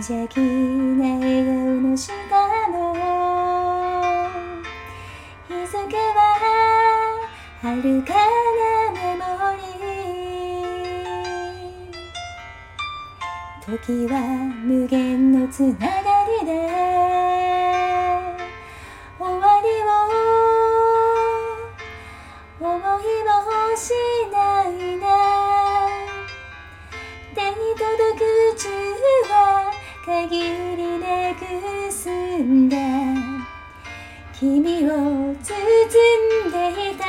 邪気な笑顔の下の。日付は遥かなメモリー時は無限のつながりで。終わりを。思いもしな。い君を包んでいた。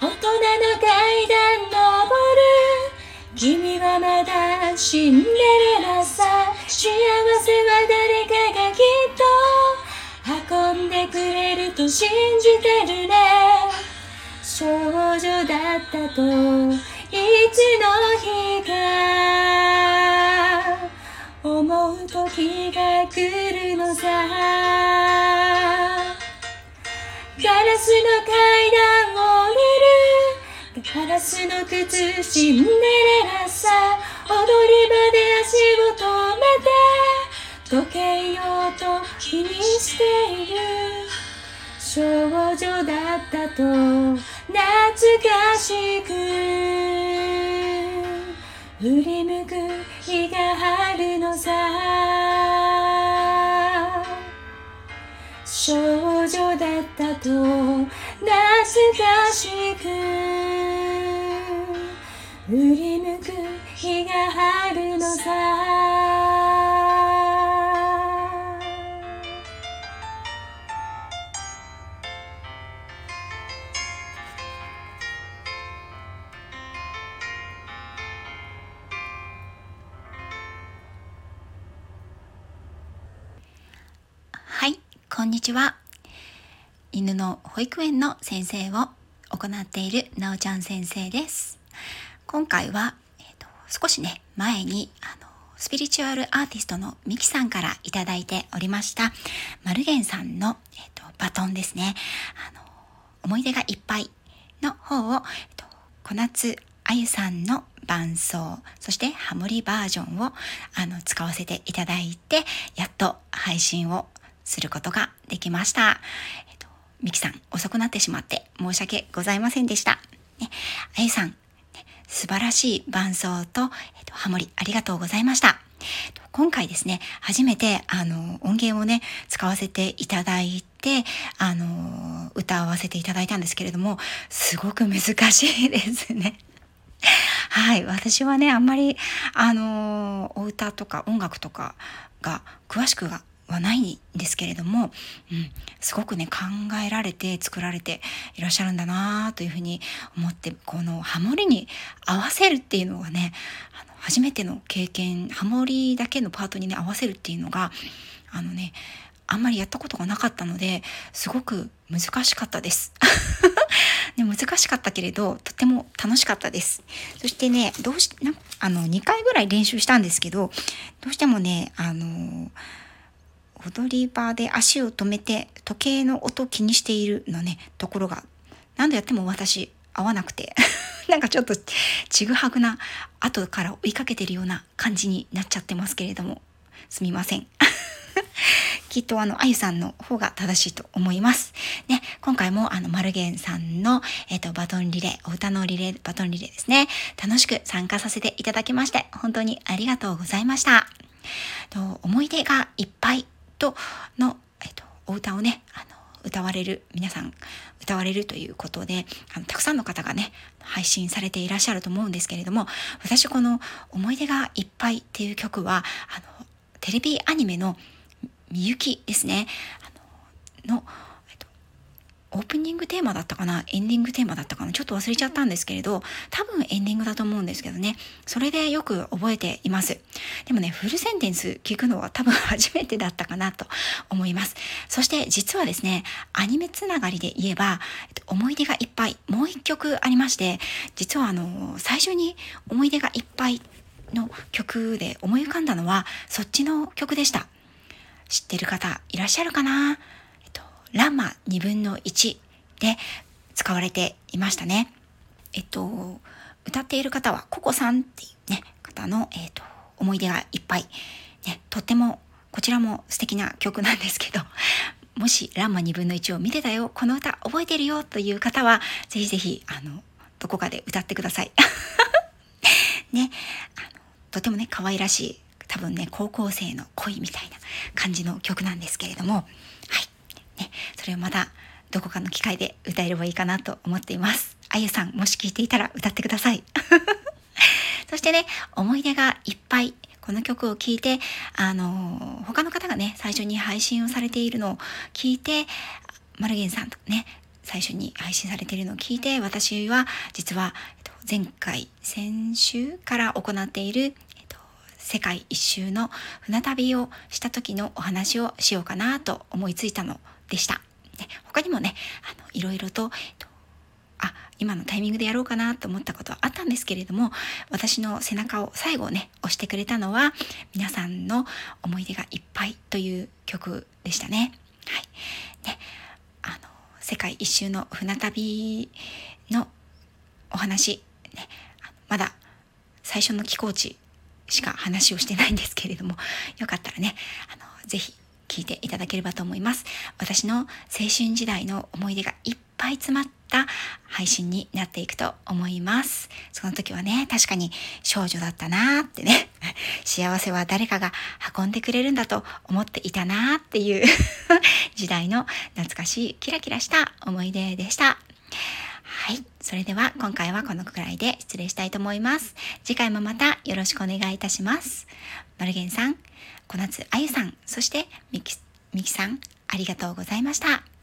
大人の階段登る。君はまだシンデレラさ。幸せは誰かがきっと。運んでくれると信じてるね。少女だったといつの日か。時が来るのさガラスの階段を降りるガラスの靴シンデレラさ踊り場で足を止めて時計の音気にしている。少女だったと懐かしく。振り向く日があるのさ。少女だったと懐かしく振り向く日があるのさ。はい、こんにちは。犬の保育園の先生を行っているなおちゃん先生です。今回は、えーと少しね、前にあのスピリチュアルアーティストのミキさんからいただいておりました、マルゲンさんの、えーとバトンですね。あの思い出がいっぱいの方を、えーと小夏あゆさんの伴奏、そしてハモリバージョンをあの使わせていただいて、やっと配信をすることができました。えっと、ミキさん、遅くなってしまって申し訳ございませんでした。ね、あゆさん、ね素晴らしい伴奏と、えっと、ハモリありがとうございました。今回ですね、初めて、あの、音源をね、使わせていただいて、あの、歌わせていただいたんですけれども、すごく難しいですね。はい。私はね、あんまり、あのお歌とか音楽とかが詳しくははないんですけれども、うん、すごくね、考えられて作られていらっしゃるんだなというふうに思って、このハモリに合わせるっていうのがね、あの初めての経験、ハモリだけのパートにね、合わせるっていうのが、あのね、あんまりやったことがなかったので、すごく難しかったです。ね、難しかったけれど、とても楽しかったです。そしてね、どうし、なあの、2回ぐらい練習したんですけど、どうしてもね、あの、踊り場で足を止めて時計の音気にしているのね、ところが、何度やっても私、合わなくて、なんかちょっとちぐはぐな、後から追いかけてるような感じになっちゃってますけれども、すみません。きっとあの、あゆさんの方が正しいと思います。ね、今回もあの、マルゲンさんの、えっ、と、バトンリレー、お歌のリレー、バトンリレーですね。楽しく参加させていただきまして、本当にありがとうございました。と思い出がいっぱいとの、えっ、と、お歌をね、あの、歌われる、皆さん歌われるということで、あのたくさんの方がね、配信されていらっしゃると思うんですけれども、私この思い出がいっぱいっていう曲は、あの、テレビアニメのみゆきですね。オープニングテーマだったかな？エンディングテーマだったかな？ちょっと忘れちゃったんですけれど、多分エンディングだと思うんですけどね。それでよく覚えています。でもね、フルセンテンス聞くのは多分初めてだったかなと思います。そして実はですね、アニメつながりで言えば、思い出がいっぱい、もう一曲ありまして、実はあの、最初に思い出がいっぱいの曲で思い浮かんだのは、そっちの曲でした。知ってる方いらっしゃるかな、ランマ2分の1で使われていましたね。えっと、歌っている方はココさんっていうね、方の、えっ、と、思い出がいっぱい。ね、とっても、こちらも素敵な曲なんですけど、もし、ランマ2分の1を見てたよ、この歌覚えてるよという方は、ぜひぜひ、あの、どこかで歌ってください。ね、あの、とてもね、可愛らしい、多分ね、高校生の恋みたいな感じの曲なんですけれども、はい。ね、それをまた、どこかの機会で歌えればいいかなと思っています。あゆさん、もし聞いていたら歌ってください。そしてね、思い出がいっぱい。この曲を聴いて、あの他の方がね、最初に配信をされているのを聞いて、マルゲンさんとね、最初に配信されているのを聞いて、私は実は、えっと、前回、先週から行っている、えっと、世界一周の船旅をした時のお話をしようかなと思いついたのでした。ね、他にもね、あの、いろいろと、あ今のタイミングでやろうかなと思ったことはあったんですけれども私の背中を最後ね押してくれたのは皆さんの思い出がいっぱいという曲でしたね。はい、ねあの世界一周の船旅のお話、ね、まだ最初の寄港地しか話をしてないんですけれどもよかったらねあのぜひ聞いていただければと思います。私の青春時代の思い出がいっぱい詰まった配信になっていくと思います。その時はね、確かに少女だったなーってね、幸せは誰かが運んでくれるんだと思っていたなーっていう 時代の懐かしいキラキラした思い出でした。はい。それでは今回はこのくらいで失礼したいと思います。次回もまたよろしくお願いいたします。マルゲンさん、小夏あゆさん、そしてみき、みきさん、ありがとうございました。